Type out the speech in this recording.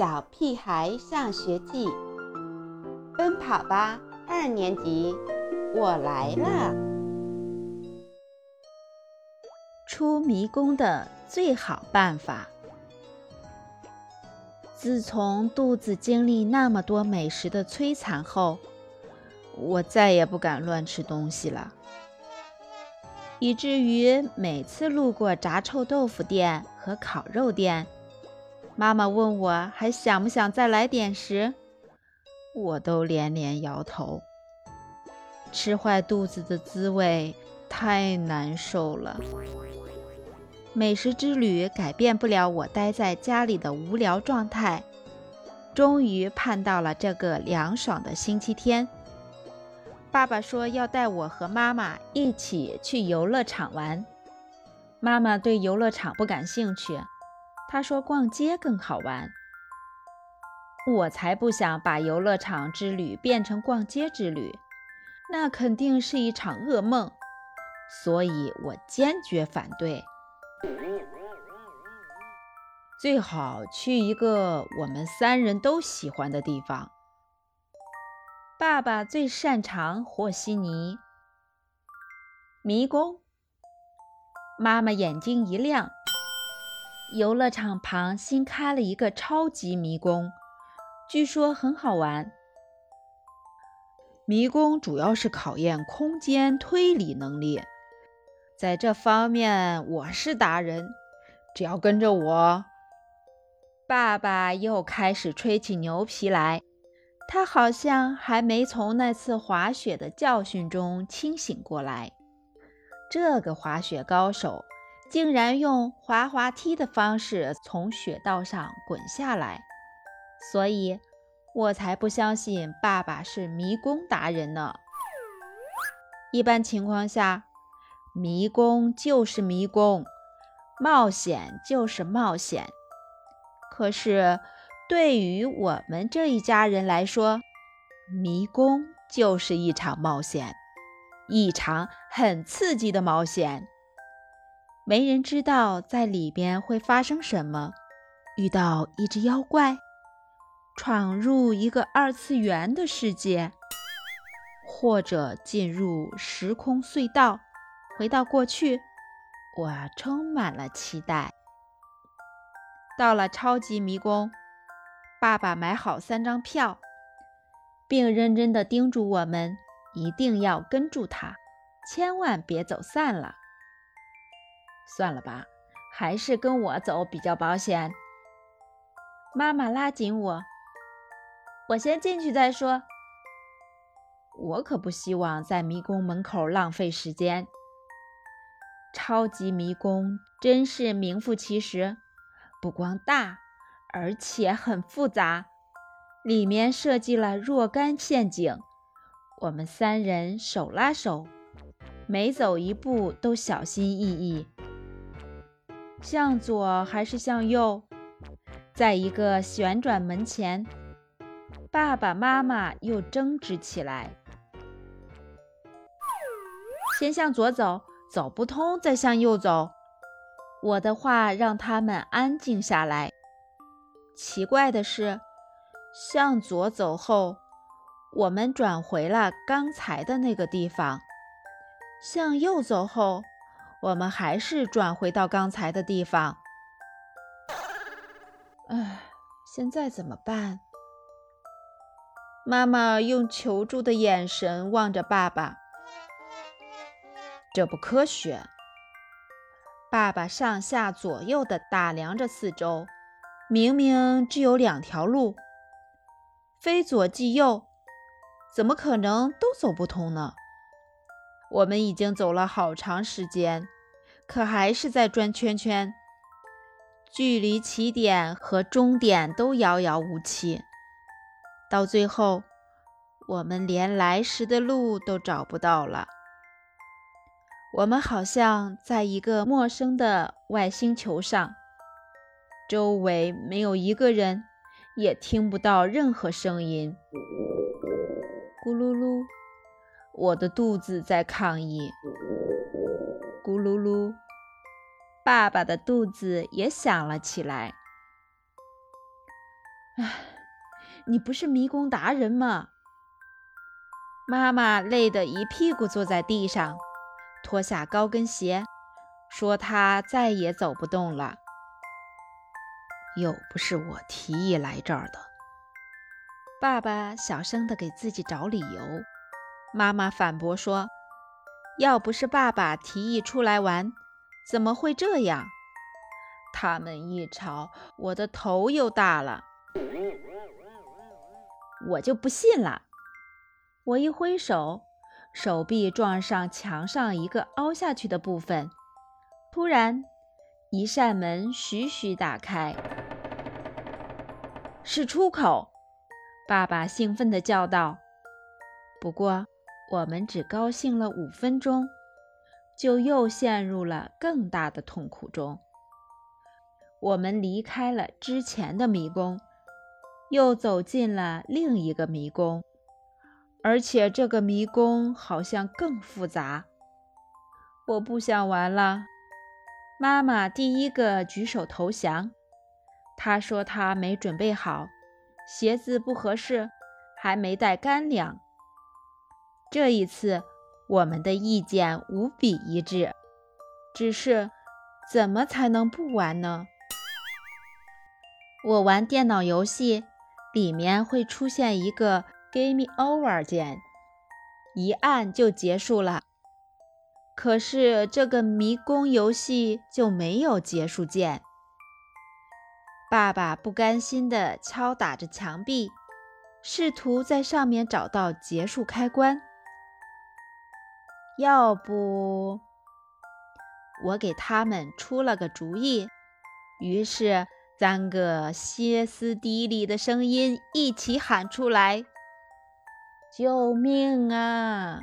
小屁孩上学记》，奔跑吧二年级，我来了。出迷宫的最好办法。自从肚子经历那么多美食的摧残后，我再也不敢乱吃东西了。以至于每次路过炸臭豆腐店和烤肉店，妈妈问我还想不想再来点时，我都连连摇头。吃坏肚子的滋味太难受了。美食之旅改变不了我待在家里的无聊状态。终于盼到了这个凉爽的星期天。爸爸说要带我和妈妈一起去游乐场玩。妈妈对游乐场不感兴趣，他说逛街更好玩。我才不想把游乐场之旅变成逛街之旅，那肯定是一场噩梦，所以我坚决反对。最好去一个我们三人都喜欢的地方。爸爸最擅长和稀泥。迷宫。妈妈眼睛一亮。游乐场旁新开了一个超级迷宫，据说很好玩。迷宫主要是考验空间推理能力，在这方面我是达人，只要跟着我。爸爸又开始吹起牛皮来。他好像还没从那次滑雪的教训中清醒过来。这个滑雪高手竟然用滑滑梯的方式从雪道上滚下来，所以我才不相信爸爸是迷宫达人呢。一般情况下，迷宫就是迷宫，冒险就是冒险。可是。对于我们这一家人来说，迷宫就是一场冒险，一场很刺激的冒险。没人知道在里边会发生什么，遇到一只妖怪，闯入一个二次元的世界，或者进入时空隧道，回到过去。我充满了期待。到了超级迷宫。爸爸买好三张票，并认真地叮嘱我们一定要跟住他，千万别走散了。算了吧，还是跟我走比较保险。妈妈拉紧我，我先进去再说。我可不希望在迷宫门口浪费时间。超级迷宫真是名副其实，不光大。而且很复杂，里面设计了若干陷阱。我们三人手拉手，每走一步都小心翼翼。向左还是向右？在一个旋转门前，爸爸妈妈又争执起来。先向左走，走不通再向右走。我的话让他们安静下来。奇怪的是，向左走后，我们转回了刚才的那个地方；向右走后，我们还是转回到刚才的地方。唉，现在怎么办？妈妈用求助的眼神望着爸爸。这不科学。爸爸上下左右地打量着四周。明明只有两条路，非左即右，怎么可能都走不通呢？我们已经走了好长时间，可还是在转圈圈，距离起点和终点都遥遥无期。到最后，我们连来时的路都找不到了。我们好像在一个陌生的外星球上。周围没有一个人，也听不到任何声音。咕噜噜，我的肚子在抗议。咕噜噜，爸爸的肚子也响了起来。唉，你不是迷宫达人吗？妈妈累得一屁股坐在地上，脱下高跟鞋，说她再也走不动了。又不是我提议来这儿的。爸爸小声地给自己找理由。妈妈反驳说：“要不是爸爸提议出来玩，怎么会这样？”他们一吵，我的头又大了。我就不信了！我一挥手，手臂撞上墙上一个凹下去的部分，突然，一扇门徐徐打开，是出口！爸爸兴奋地叫道。不过，我们只高兴了五分钟，就又陷入了更大的痛苦中。我们离开了之前的迷宫，又走进了另一个迷宫，而且这个迷宫好像更复杂。我不想玩了。妈妈第一个举手投降。她说她没准备好，鞋子不合适，还没带干粮。这一次，我们的意见无比一致，只是怎么才能不玩呢？我玩电脑游戏，里面会出现一个 “Game Over” 键，一按就结束了。可是这个迷宫游戏就没有结束键。爸爸不甘心地敲打着墙壁，试图在上面找到结束开关。要不，我给他们出了个主意，于是。三个歇斯底里的声音一起喊出来：“救命啊！”